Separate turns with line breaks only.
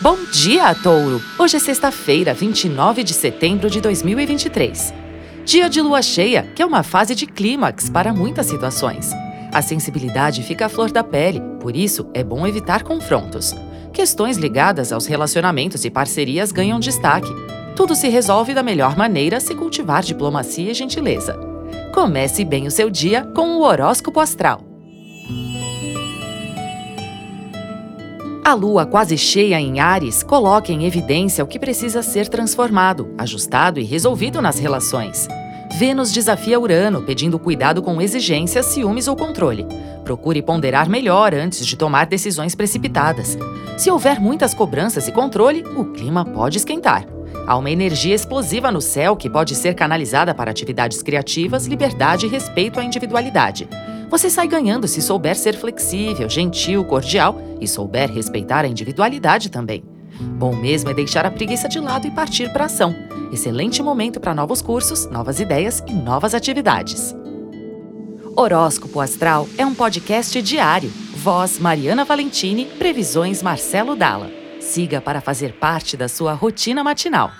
Bom dia, Touro! Hoje é sexta-feira, 29 de setembro de 2023. Dia de lua cheia, que é uma fase de clímax para muitas situações. A sensibilidade fica à flor da pele, por isso é bom evitar confrontos. Questões ligadas aos relacionamentos e parcerias ganham destaque. Tudo se resolve da melhor maneira se cultivar diplomacia e gentileza. Comece bem o seu dia com o horóscopo astral. A lua quase cheia em Ares coloca em evidência o que precisa ser transformado, ajustado e resolvido nas relações. Vênus desafia Urano, pedindo cuidado com exigências, ciúmes ou controle. Procure ponderar melhor antes de tomar decisões precipitadas. Se houver muitas cobranças e controle, o clima pode esquentar. Há uma energia explosiva no céu que pode ser canalizada para atividades criativas, liberdade e respeito à individualidade. Você sai ganhando se souber ser flexível, gentil, cordial e souber respeitar a individualidade também. Bom mesmo é deixar a preguiça de lado e partir para ação. Excelente momento para novos cursos, novas ideias e novas atividades. Horóscopo Astral é um podcast diário. Voz Mariana Valentini, previsões Marcelo Dalla. Siga para fazer parte da sua rotina matinal.